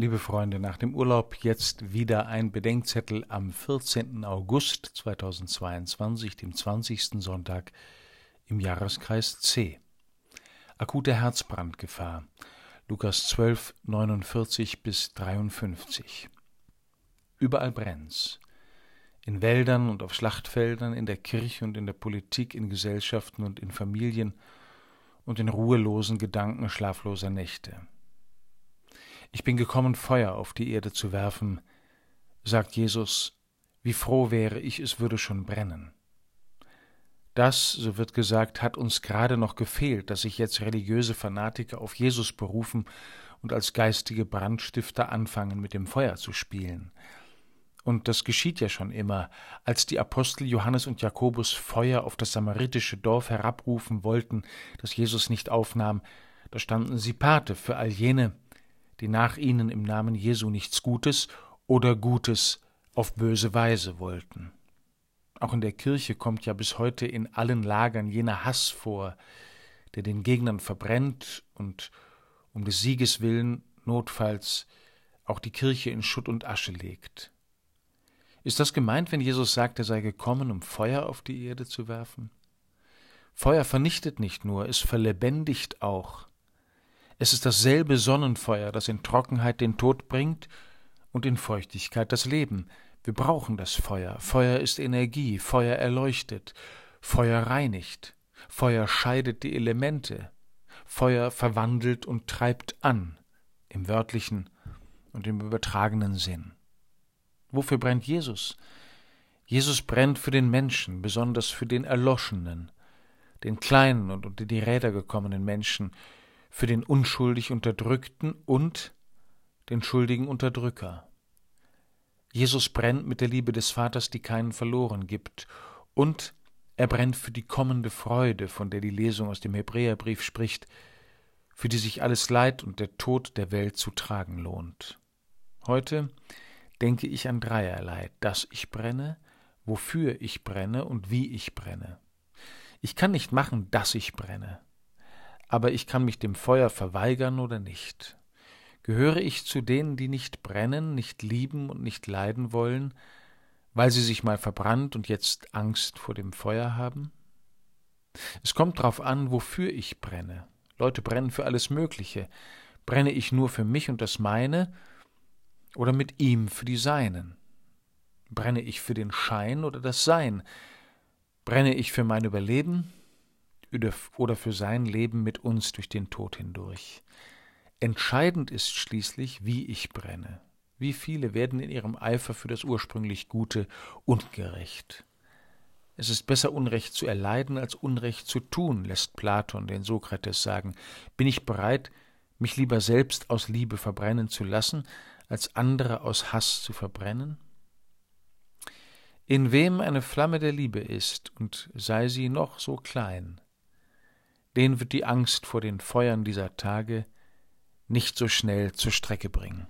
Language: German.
Liebe Freunde, nach dem Urlaub jetzt wieder ein Bedenkzettel am 14. August 2022, dem 20. Sonntag im Jahreskreis C. Akute Herzbrandgefahr. Lukas 12, 49 bis 53. Überall brennt's. In Wäldern und auf Schlachtfeldern, in der Kirche und in der Politik, in Gesellschaften und in Familien und in ruhelosen Gedanken schlafloser Nächte. Ich bin gekommen, Feuer auf die Erde zu werfen, sagt Jesus, wie froh wäre ich, es würde schon brennen. Das, so wird gesagt, hat uns gerade noch gefehlt, dass sich jetzt religiöse Fanatiker auf Jesus berufen und als geistige Brandstifter anfangen, mit dem Feuer zu spielen. Und das geschieht ja schon immer, als die Apostel Johannes und Jakobus Feuer auf das samaritische Dorf herabrufen wollten, das Jesus nicht aufnahm, da standen sie Pate für all jene, die nach ihnen im Namen Jesu nichts Gutes oder Gutes auf böse Weise wollten. Auch in der Kirche kommt ja bis heute in allen Lagern jener Hass vor, der den Gegnern verbrennt und um des Sieges willen notfalls auch die Kirche in Schutt und Asche legt. Ist das gemeint, wenn Jesus sagt, er sei gekommen, um Feuer auf die Erde zu werfen? Feuer vernichtet nicht nur, es verlebendigt auch. Es ist dasselbe Sonnenfeuer, das in Trockenheit den Tod bringt und in Feuchtigkeit das Leben. Wir brauchen das Feuer. Feuer ist Energie, Feuer erleuchtet, Feuer reinigt, Feuer scheidet die Elemente, Feuer verwandelt und treibt an, im wörtlichen und im übertragenen Sinn. Wofür brennt Jesus? Jesus brennt für den Menschen, besonders für den Erloschenen, den kleinen und unter die Räder gekommenen Menschen, für den unschuldig Unterdrückten und den schuldigen Unterdrücker. Jesus brennt mit der Liebe des Vaters, die keinen verloren gibt, und er brennt für die kommende Freude, von der die Lesung aus dem Hebräerbrief spricht, für die sich alles Leid und der Tod der Welt zu tragen lohnt. Heute denke ich an dreierlei, dass ich brenne, wofür ich brenne und wie ich brenne. Ich kann nicht machen, dass ich brenne aber ich kann mich dem Feuer verweigern oder nicht. Gehöre ich zu denen, die nicht brennen, nicht lieben und nicht leiden wollen, weil sie sich mal verbrannt und jetzt Angst vor dem Feuer haben? Es kommt darauf an, wofür ich brenne. Leute brennen für alles Mögliche. Brenne ich nur für mich und das meine oder mit ihm für die Seinen? Brenne ich für den Schein oder das Sein? Brenne ich für mein Überleben oder für sein Leben mit uns durch den Tod hindurch. Entscheidend ist schließlich, wie ich brenne. Wie viele werden in ihrem Eifer für das ursprünglich Gute ungerecht. Es ist besser Unrecht zu erleiden als Unrecht zu tun, lässt Platon den Sokrates sagen. Bin ich bereit, mich lieber selbst aus Liebe verbrennen zu lassen, als andere aus Hass zu verbrennen? In wem eine Flamme der Liebe ist, und sei sie noch so klein, den wird die Angst vor den Feuern dieser Tage nicht so schnell zur Strecke bringen.